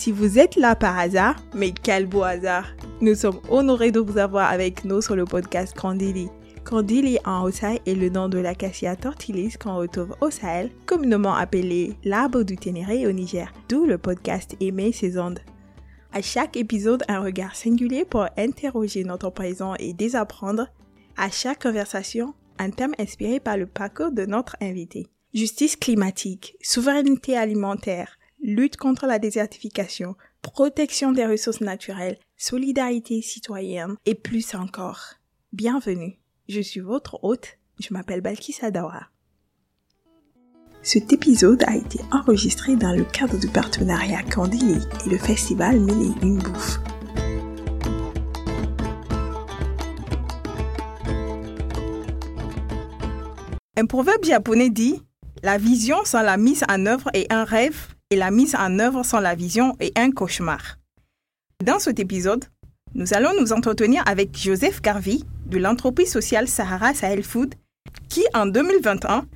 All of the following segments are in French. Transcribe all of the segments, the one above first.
Si vous êtes là par hasard, mais quel beau hasard Nous sommes honorés de vous avoir avec nous sur le podcast Candili. Candili en Haut-Sahel est le nom de l'acacia tortilis qu'on retrouve au Sahel, communément appelé l'arbre du Ténéré au Niger, d'où le podcast Aimer ses ondes. À chaque épisode, un regard singulier pour interroger notre présent et désapprendre. À chaque conversation, un thème inspiré par le parcours de notre invité. Justice climatique, souveraineté alimentaire, lutte contre la désertification, protection des ressources naturelles, solidarité citoyenne et plus encore. Bienvenue, je suis votre hôte, je m'appelle Balkis Adawara. Cet épisode a été enregistré dans le cadre du partenariat Candili et le festival Mille et une bouffe. Un proverbe japonais dit La vision sans la mise en œuvre est un rêve et la mise en œuvre sans la vision est un cauchemar. Dans cet épisode, nous allons nous entretenir avec Joseph Garvey de l'entreprise sociale Sahara Sahel Food qui en 2021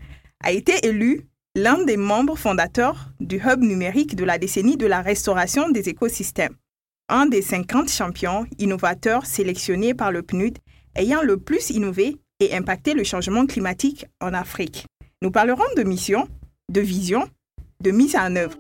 a été élu l'un des membres fondateurs du hub numérique de la décennie de la restauration des écosystèmes, un des 50 champions innovateurs sélectionnés par le PNUD ayant le plus innové et impacté le changement climatique en Afrique. Nous parlerons de mission, de vision, de mise en œuvre.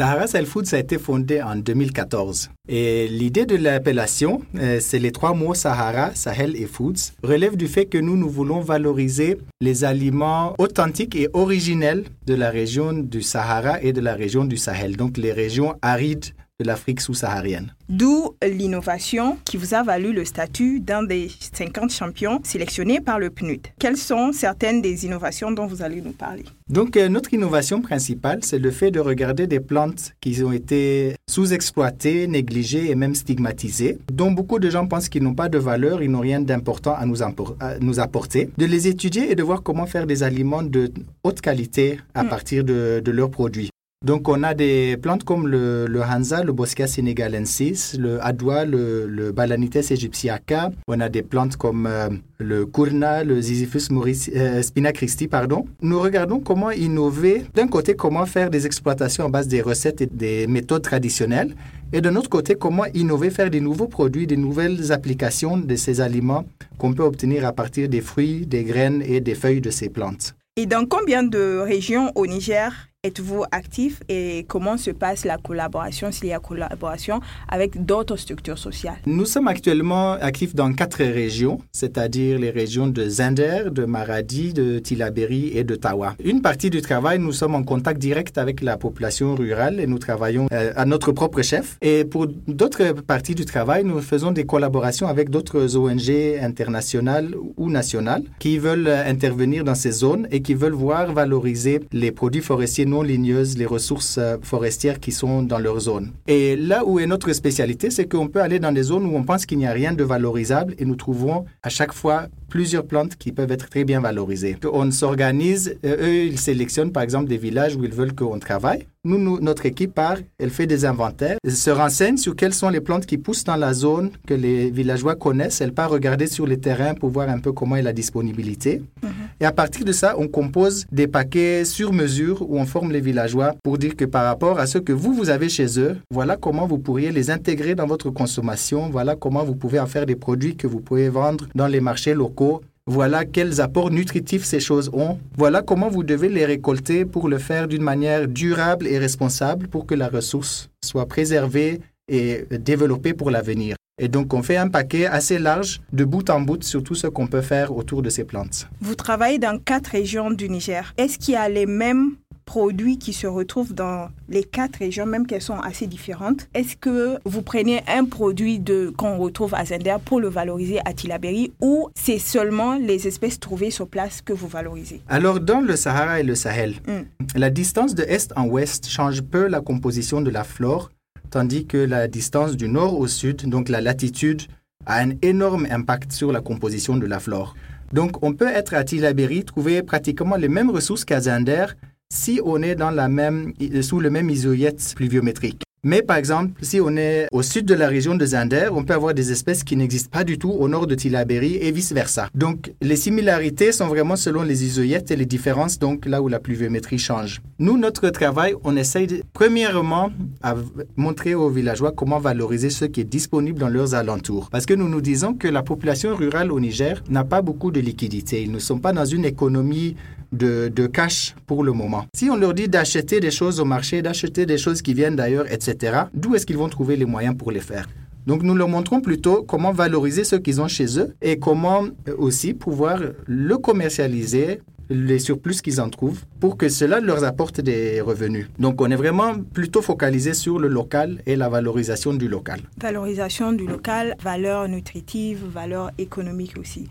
Sahara Sahel Foods a été fondé en 2014. Et l'idée de l'appellation, euh, c'est les trois mots Sahara, Sahel et Foods, relève du fait que nous, nous voulons valoriser les aliments authentiques et originels de la région du Sahara et de la région du Sahel, donc les régions arides de l'Afrique sous-saharienne. D'où l'innovation qui vous a valu le statut d'un des 50 champions sélectionnés par le PNUD. Quelles sont certaines des innovations dont vous allez nous parler? Donc euh, notre innovation principale, c'est le fait de regarder des plantes qui ont été sous-exploitées, négligées et même stigmatisées, dont beaucoup de gens pensent qu'ils n'ont pas de valeur, ils n'ont rien d'important à nous, à nous, apporter, de les étudier et de voir comment faire des aliments de haute qualité à mm. partir de, de leurs produits. Donc, on a des plantes comme le, le Hansa, le Bosca senegalensis, le Adwa, le, Balanites egyptiaca. On a des plantes comme euh, le Kurna, le Ziziphus maurice, euh, spina christi, pardon. Nous regardons comment innover. D'un côté, comment faire des exploitations en base des recettes et des méthodes traditionnelles. Et de l'autre côté, comment innover, faire des nouveaux produits, des nouvelles applications de ces aliments qu'on peut obtenir à partir des fruits, des graines et des feuilles de ces plantes. Et dans combien de régions au Niger êtes-vous actif et comment se passe la collaboration, s'il y a collaboration avec d'autres structures sociales? Nous sommes actuellement actifs dans quatre régions, c'est-à-dire les régions de Zinder, de Maradi, de Tilaberi et de Tawa. Une partie du travail, nous sommes en contact direct avec la population rurale et nous travaillons euh, à notre propre chef. Et pour d'autres parties du travail, nous faisons des collaborations avec d'autres ONG internationales ou nationales qui veulent intervenir dans ces zones et qui veulent voir valoriser les produits forestiers non ligneuses, les ressources euh, forestières qui sont dans leur zone. Et là où est notre spécialité, c'est qu'on peut aller dans des zones où on pense qu'il n'y a rien de valorisable et nous trouvons à chaque fois plusieurs plantes qui peuvent être très bien valorisées. On s'organise, euh, eux, ils sélectionnent par exemple des villages où ils veulent qu'on travaille. Nous, notre équipe part, elle fait des inventaires, elle se renseigne sur quelles sont les plantes qui poussent dans la zone que les villageois connaissent. Elle part regarder sur les terrains pour voir un peu comment est la disponibilité. Mhm. Et à partir de ça, on compose des paquets sur mesure où on forme les villageois pour dire que par rapport à ce que vous, vous avez chez eux, voilà comment vous pourriez les intégrer dans votre consommation, voilà comment vous pouvez en faire des produits que vous pouvez vendre dans les marchés locaux voilà quels apports nutritifs ces choses ont. Voilà comment vous devez les récolter pour le faire d'une manière durable et responsable pour que la ressource soit préservée et développée pour l'avenir. Et donc, on fait un paquet assez large de bout en bout sur tout ce qu'on peut faire autour de ces plantes. Vous travaillez dans quatre régions du Niger. Est-ce qu'il y a les mêmes produits qui se retrouvent dans les quatre régions, même qu'elles sont assez différentes. Est-ce que vous prenez un produit de, qu'on retrouve à Zender pour le valoriser à Tilaberi ou c'est seulement les espèces trouvées sur place que vous valorisez? Alors, dans le Sahara et le Sahel, hmm. la distance de est en ouest change peu la composition de la flore, tandis que la distance du nord au sud, donc la latitude, a un énorme impact sur la composition de la flore. Donc, on peut être à Tilaberi, trouver pratiquement les mêmes ressources qu'à Zender, si on est dans la même, sous le même isoyète pluviométrique. Mais par exemple, si on est au sud de la région de Zinder, on peut avoir des espèces qui n'existent pas du tout au nord de Tillabéri et vice-versa. Donc les similarités sont vraiment selon les isoyettes et les différences donc là où la pluviométrie change. Nous, notre travail, on essaye premièrement à montrer aux villageois comment valoriser ce qui est disponible dans leurs alentours. Parce que nous nous disons que la population rurale au Niger n'a pas beaucoup de liquidités. Ils ne sont pas dans une économie de, cash pour le moment. Si on leur dit d'acheter des choses au marché, d'acheter des choses qui viennent d'ailleurs, etc., d'où est-ce qu'ils vont trouver les moyens pour les faire? Donc nous leur montrons plutôt comment valoriser ce qu'ils ont chez eux et comment aussi pouvoir le commercialiser les surplus qu'ils en trouvent pour que cela leur apporte des revenus. Donc on est vraiment plutôt focalisé sur le local et la valorisation du local. Valorisation du local, valeur nutritive, valeur économique aussi.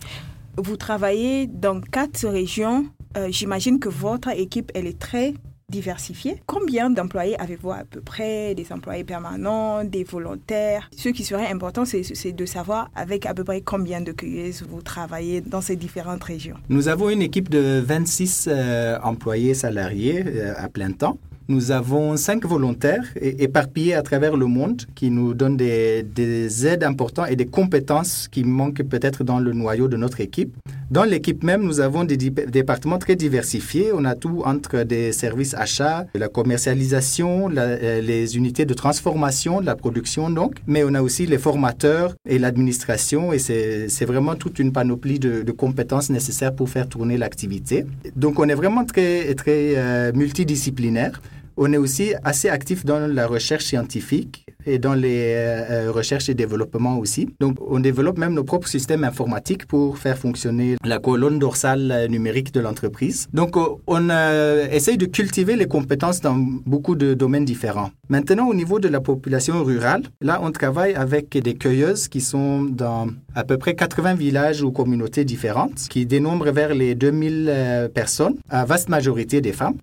Vous travaillez dans quatre régions. Euh, J'imagine que votre équipe, elle est très diversifiée. Combien d'employés avez-vous à peu près Des employés permanents, des volontaires? Ce qui serait important, c'est de savoir avec à peu près combien de cueilleuses vous travaillez dans ces différentes régions. Nous avons une équipe de 26 euh, employés salariés euh, à plein temps. Nous avons cinq volontaires éparpillés à travers le monde qui nous donnent des aides importantes et des compétences qui manquent peut-être dans le noyau de notre équipe. Dans l'équipe même, nous avons des départements très diversifiés. On a tout entre des services achats, la commercialisation, euh, les unités de transformation, la production donc, mais on a aussi les formateurs et l'administration et c'est vraiment toute une panoplie de, de, compétences nécessaires pour faire tourner l'activité. Donc on est vraiment très, très euh, multidisciplinaire. On est aussi assez actif dans la recherche scientifique et dans les euh, recherches et développement aussi. Donc, on développe même nos propres systèmes informatiques pour faire fonctionner la colonne dorsale numérique de l'entreprise. Donc, on euh, essaye de cultiver les compétences dans beaucoup de domaines différents. Maintenant, au niveau de la population rurale, là, on travaille avec des cueilleuses qui sont dans à peu près 80 villages ou communautés différentes, qui dénombrent vers les 2000 euh, personnes, à vaste majorité des femmes.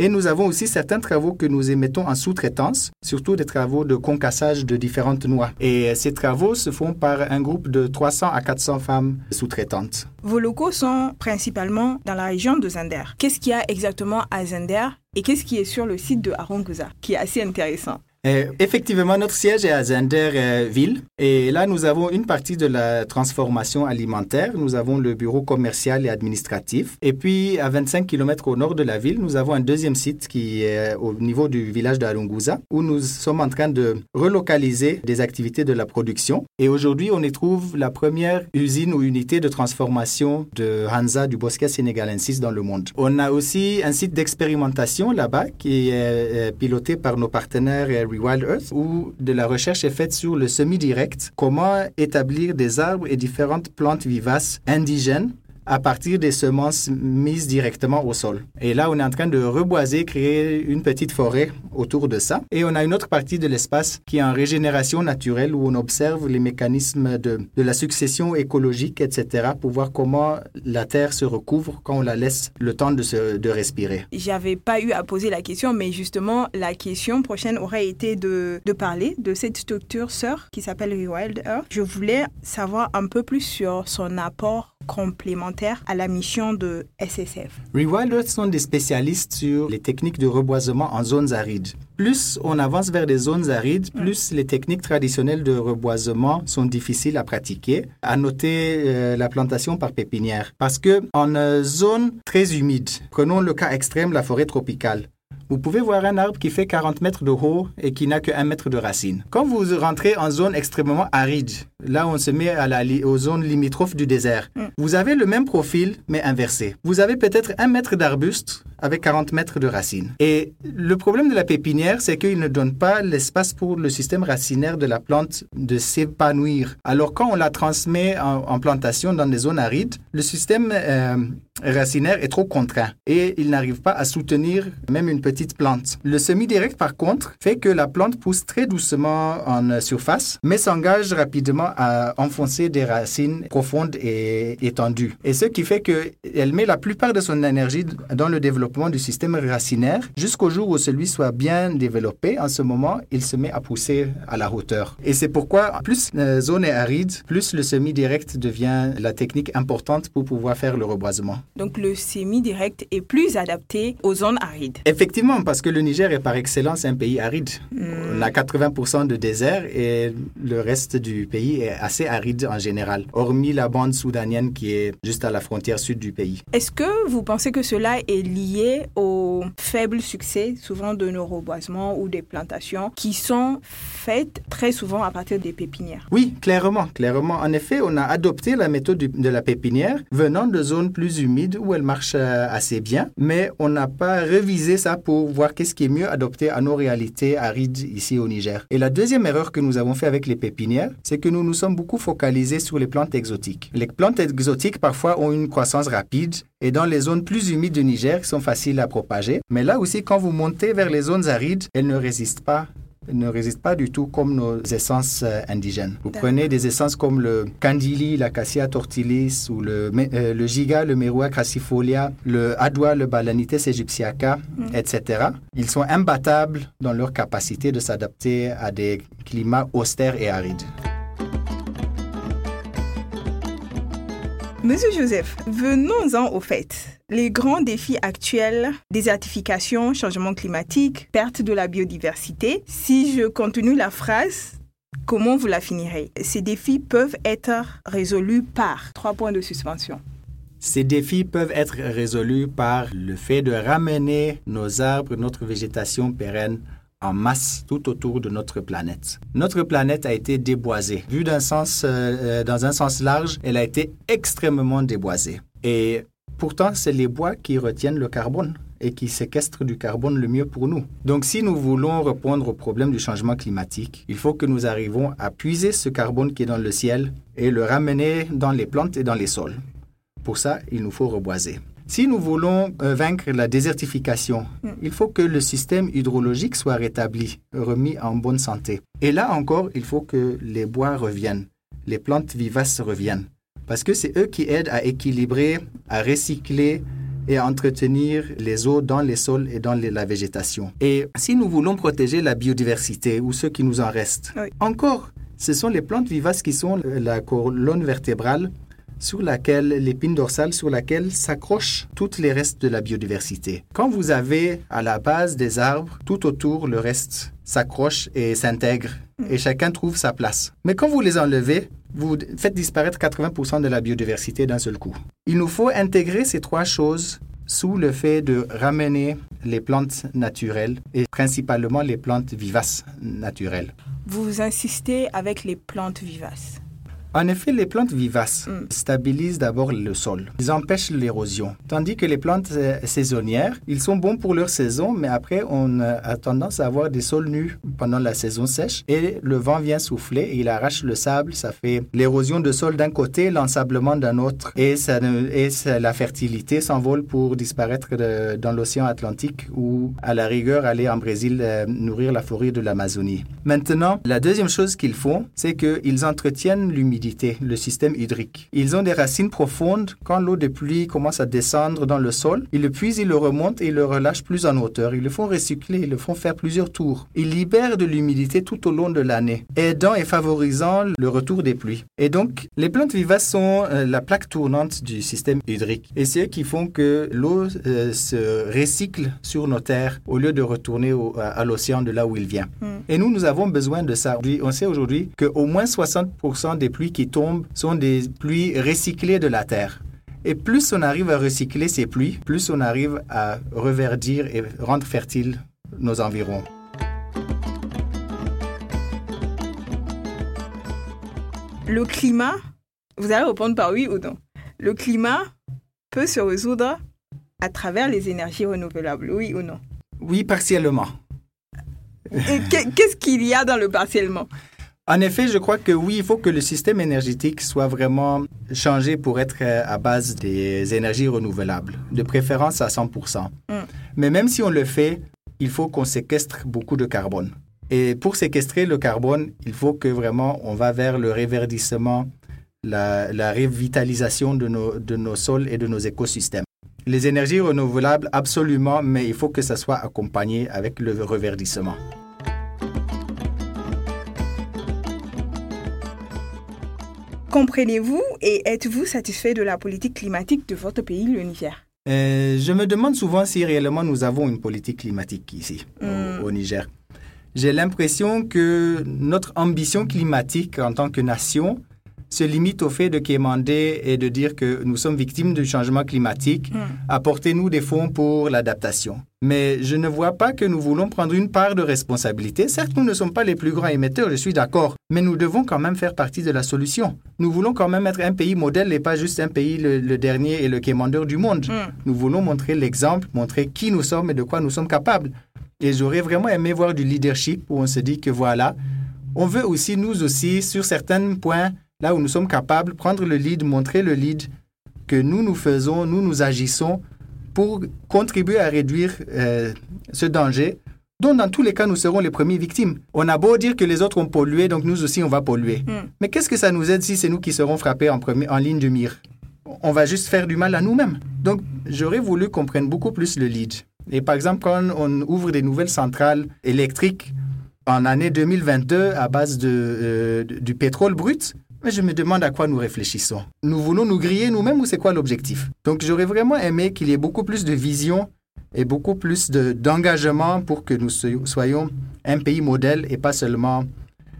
Et nous avons aussi certains travaux que nous émettons en sous-traitance, surtout des travaux de concassage de différentes noix. Et ces travaux se font par un groupe de 300 à 400 femmes sous-traitantes. Vos locaux sont principalement dans la région de Zender. Qu'est-ce qu'il y a exactement à Zender et qu'est-ce qui est sur le site de Aronguza, qui est assez intéressant? Effectivement, notre siège est à Zender-Ville. et là, nous avons une partie de la transformation alimentaire. Nous avons le bureau commercial et administratif. Et puis, à 25 km au nord de la ville, nous avons un deuxième site qui est au niveau du village d'Alunguza, où nous sommes en train de relocaliser des activités de la production. Et aujourd'hui, on y trouve la première usine ou unité de transformation de Hansa du bosquet sénégalensis dans le monde. On a aussi un site d'expérimentation là-bas qui est piloté par nos partenaires Wild Earth, où de la recherche est faite sur le semi-direct, comment établir des arbres et différentes plantes vivaces indigènes à partir des semences mises directement au sol. Et là, on est en train de reboiser, créer une petite forêt autour de ça. Et on a une autre partie de l'espace qui est en régénération naturelle où on observe les mécanismes de, de la succession écologique, etc., pour voir comment la terre se recouvre quand on la laisse le temps de, se, de respirer. J'avais pas eu à poser la question, mais justement, la question prochaine aurait été de, de parler de cette structure sœur qui s'appelle Rewild Earth. Je voulais savoir un peu plus sur son apport complémentaire à la mission de SSF. Rewilders sont des spécialistes sur les techniques de reboisement en zones arides. Plus on avance vers des zones arides, plus les techniques traditionnelles de reboisement sont difficiles à pratiquer. À noter euh, la plantation par pépinière. Parce que en euh, zone très humide, prenons le cas extrême, la forêt tropicale. Vous pouvez voir un arbre qui fait 40 mètres de haut et qui n'a que 1 mètre de racine. Quand vous rentrez en zone extrêmement aride, là on se met à la, aux zones limitrophes du désert, mm. vous avez le même profil mais inversé. Vous avez peut-être 1 mètre d'arbuste avec 40 mètres de racines. Et le problème de la pépinière, c'est qu'il ne donne pas l'espace pour le système racinaire de la plante de s'épanouir. Alors quand on la transmet en, plantation dans des zones arides, le système euh, racinaire est trop contraint et il n'arrive pas à soutenir même une petite plante. Le semi-direct, par contre, fait que la plante pousse très doucement en surface, mais s'engage rapidement vraiment à enfoncer des racines profondes et étendues. Et ce qui fait qu'elle met la plupart de son énergie dans le développement du système racinaire jusqu'au jour où celui soit bien développé. En ce moment, il se met à pousser à la hauteur. Et c'est pourquoi plus la zone est aride, plus le semi-direct devient la technique importante pour pouvoir faire le reboisement. Donc le semi-direct est plus adapté aux zones arides. Effectivement, parce que le Niger est par excellence un pays aride. On a 80% de désert et le reste du pays est assez aride en général, hormis la bande soudanienne qui est juste à la frontière sud du pays. Est-ce que vous pensez que cela est lié au faible succès souvent de nos reboisements ou des plantations qui sont faites très souvent à partir des pépinières? Oui, clairement, clairement. En effet, on a adopté la méthode de la pépinière venant de zones plus humides où elle marche euh, assez bien, mais on n'a pas révisé ça pour voir qu'est-ce qui est mieux adopté à nos réalités arides ici au Niger. Et la deuxième erreur que nous avons fait avec les pépinières, c'est que nous nous sommes beaucoup focalisés sur les plantes exotiques. Les plantes exotiques parfois ont une croissance rapide et dans les zones plus humides du Niger, sont faciles à propager. Mais là aussi, quand vous montez vers les zones arides, elles ne résistent pas ne résistent pas du tout comme nos essences euh, indigènes. Vous prenez des essences comme le candili, l'acacia tortilis ou le, euh, le giga, le merua crassifolia, le adwa, le balanites egyptiaca, mm. etc. Ils sont imbattables dans leur capacité de s'adapter à des climats austères et arides. Monsieur Joseph, venons-en au fait. Les grands défis actuels, désertification, changement climatique, perte de la biodiversité, si je continue la phrase, comment vous la finirez? Ces défis peuvent être résolus par trois points de suspension. Ces défis peuvent être résolus par le fait de ramener nos arbres, notre végétation pérenne en masse tout autour de notre planète. Notre planète a été déboisée. Vu d'un sens, euh, euh, dans un sens large, elle a été extrêmement déboisée. Et pourtant, c'est les bois qui retiennent le carbone et qui séquestrent du carbone le mieux pour nous. Donc si nous voulons répondre au problème du changement climatique, il faut que nous arrivions à puiser ce carbone qui est dans le ciel et le ramener dans les plantes et dans les sols. Pour ça, il nous faut reboiser. Si nous voulons euh, vaincre la désertification, mm. il faut que le système hydrologique soit rétabli, remis en bonne santé. Et là encore, il faut que les bois reviennent, les plantes vivaces reviennent, parce que c'est eux qui aident à équilibrer, à recycler et à entretenir les eaux dans les sols et dans la végétation. Et si nous voulons protéger la biodiversité ou ce qui nous en reste, encore, ce sont les plantes vivaces qui sont la colonne vertébrale sur laquelle, l'épine dorsale sur laquelle s'accrochent tous les restes de la biodiversité. Quand vous avez à la base des arbres, tout autour, le reste s'accroche et s'intègre et chacun trouve sa place. Mais quand vous les enlevez, vous faites disparaître 80% de la biodiversité d'un seul coup. Il nous faut intégrer ces trois choses sous le fait de ramener les plantes naturelles et principalement les plantes vivaces naturelles. Vous insistez avec les plantes vivaces. En effet, les plantes vivaces mm. stabilisent d'abord le sol. Ils empêchent l'érosion. Tandis que les plantes euh, saisonnières, ils sont bons pour leur saison, mais après, on euh, a tendance à avoir des sols nus pendant la saison sèche et le vent vient souffler et il arrache le sable. Ça fait l'érosion de sol d'un côté, l'ensablement d'un autre et, ça, et la fertilité s'envole pour disparaître dans l'océan Atlantique ou à la rigueur aller en Brésil euh, nourrir la forêt de l'Amazonie. Maintenant, la deuxième chose qu'ils font, c'est qu'ils entretiennent l'humidité le système hydrique. Ils ont des racines profondes. Quand l'eau de pluie commence à descendre dans le sol, ils le puisent, ils le remontent et ils le relâchent plus en hauteur. Ils le font recycler, ils le font faire plusieurs tours. Ils libèrent de l'humidité tout au long de l'année, aidant et favorisant le retour des pluies. Et donc, les plantes vivaces sont euh, la plaque tournante du système hydrique. Et c'est eux qui font que l'eau euh, se recycle sur nos terres au lieu de retourner à, l'océan de là où il vient. Hmm. Et nous, nous avons besoin de ça. On sait aujourd'hui qu'au moins 60% des pluies qui tombent sont des pluies recyclées de la terre. Et plus on arrive à recycler ces pluies, plus on arrive à reverdir et rendre fertiles nos environs. Le climat, vous allez répondre par oui ou non. Le climat peut se résoudre à travers les énergies renouvelables, oui ou non Oui, partiellement. Qu'est-ce qu'il y a dans le partiellement? En effet, je crois que oui, il faut que le système énergétique soit vraiment changé pour être euh, à base des énergies renouvelables, de préférence à 100%. Mm. Mais même si on le fait, il faut qu'on séquestre beaucoup de carbone. Et pour séquestrer le carbone, il faut que vraiment on va vers le réverdissement, la, la revitalisation de nos, de nos sols et de nos écosystèmes. Les énergies renouvelables, absolument, mais il faut que ça soit accompagné avec le reverdissement. Comprenez-vous et êtes-vous satisfait de la politique climatique de votre pays, le Niger? Euh, je me demande souvent si réellement nous avons une politique climatique ici, au- Mm. au, Niger. J'ai l'impression que notre ambition climatique en tant que nation se limite au fait de quémander et de dire que nous sommes victimes du changement climatique, Mm. apportez-nous des fonds pour l'adaptation. Mais je ne vois pas que nous voulons prendre une part de responsabilité. Certes, nous ne sommes pas les plus grands émetteurs, je suis d'accord, mais nous devons quand même faire partie de la solution. Nous voulons quand même être un pays modèle et pas juste un pays le, le dernier et le quémandeur du monde. Mm. Nous voulons montrer l'exemple, montrer qui nous sommes et de quoi nous sommes capables. Et j'aurais vraiment aimé voir du leadership où on se dit que voilà, on veut aussi, nous aussi, sur certains points, là où nous sommes capables, prendre le lead, montrer le lead que nous, nous faisons, nous, nous agissons pour contribuer à réduire euh, ce danger dont dans tous les cas nous serons les premiers victimes. On a beau dire que les autres ont pollué, donc nous aussi on va polluer. Mm. Mais qu'est-ce que ça nous aide si c'est nous qui serons frappés en, premier, en ligne de mire? On va juste faire du mal à nous-mêmes. Donc j'aurais voulu qu'on prenne beaucoup plus le lead. Et par exemple, quand on ouvre des nouvelles centrales électriques en année 2022 à base de, euh, de- du pétrole brut, mais je me demande à quoi nous réfléchissons. Nous voulons nous griller nous-mêmes ou c'est quoi l'objectif? Donc j'aurais vraiment aimé qu'il y ait beaucoup plus de vision et beaucoup plus de- d'engagement pour que nous soy- soyons un pays modèle et pas seulement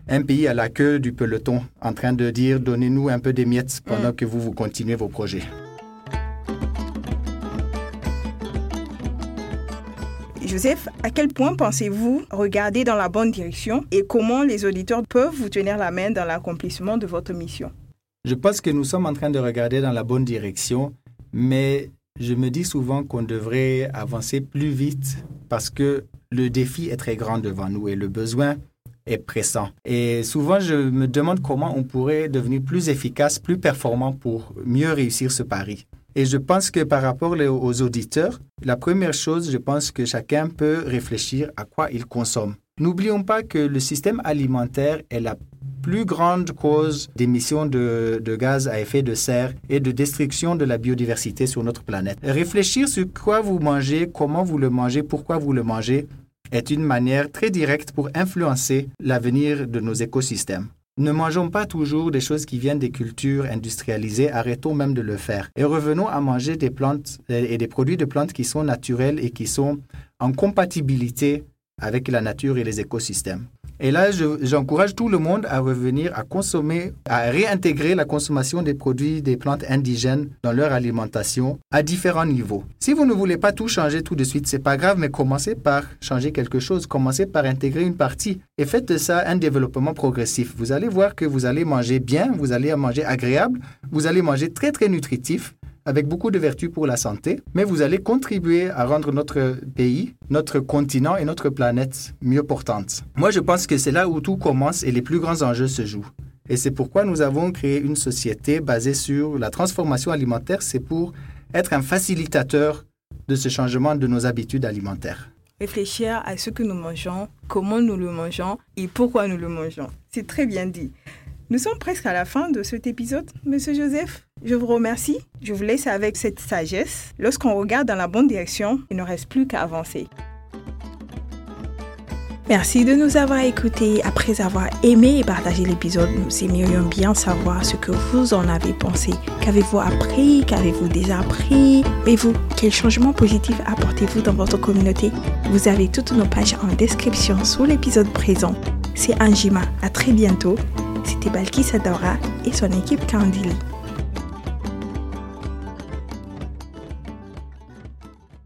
un pays à la queue du peloton en train de dire donnez-nous un peu des miettes pendant que vous, vous continuez vos projets. Joseph, à quel point pensez-vous regarder dans la bonne direction et comment les auditeurs peuvent vous tenir la main dans l'accomplissement de votre mission? Je pense que nous sommes en train de regarder dans la bonne direction, mais je me dis souvent qu'on devrait avancer plus vite parce que le défi est très grand devant nous et le besoin est pressant. Et souvent, je me demande comment on pourrait devenir plus efficace, plus performant pour mieux réussir ce pari. Et je pense que par rapport aux auditeurs, la première chose, je pense que chacun peut réfléchir à quoi il consomme. N'oublions pas que le système alimentaire est la plus grande cause d'émissions de gaz à effet de serre et de destruction de la biodiversité sur notre planète. Réfléchir sur quoi vous mangez, comment vous le mangez, pourquoi vous le mangez, est une manière très directe pour influencer l'avenir de nos écosystèmes. Ne mangeons pas toujours des choses qui viennent des cultures industrialisées, arrêtons même de le faire. Et revenons à manger des plantes euh, et des produits de plantes qui sont naturels et qui sont en compatibilité avec la nature et les écosystèmes. Et là, je- j'encourage tout le monde à revenir à consommer, à réintégrer la consommation des produits des plantes indigènes dans leur alimentation à différents niveaux. Si vous ne voulez pas tout changer tout de suite, c'est pas grave, mais commencez par changer quelque chose, commencez par intégrer une partie et faites de ça un développement progressif. Vous allez voir que vous allez manger bien, vous allez manger agréable, vous allez manger très très nutritif avec beaucoup de vertus pour la santé, mais vous allez contribuer à rendre notre pays, notre continent et notre planète mieux portantes. Moi, je pense que c'est là où tout commence et les plus grands enjeux se jouent. Et c'est pourquoi nous avons créé une société basée sur la transformation alimentaire, c'est pour être un facilitateur de ce changement de nos habitudes alimentaires. Réfléchir à ce que nous mangeons, comment nous le mangeons et pourquoi nous le mangeons. C'est très bien dit. Nous sommes presque à la fin de cet épisode, Monsieur Joseph. Je vous remercie. Je vous laisse avec cette sagesse. Lorsqu'on regarde dans la bonne direction, il ne reste plus qu'à avancer. Merci de nous avoir écoutés. Après avoir aimé et partagé l'épisode, nous aimerions bien savoir ce que vous en avez pensé. Qu'avez-vous appris? Qu'avez-vous désappris Et vous, quel changement positif apportez-vous dans votre communauté? Vous avez toutes nos pages en description sous l'épisode présent. C'est Anjima. À très bientôt. C'était Balkis Adora et son équipe Candili.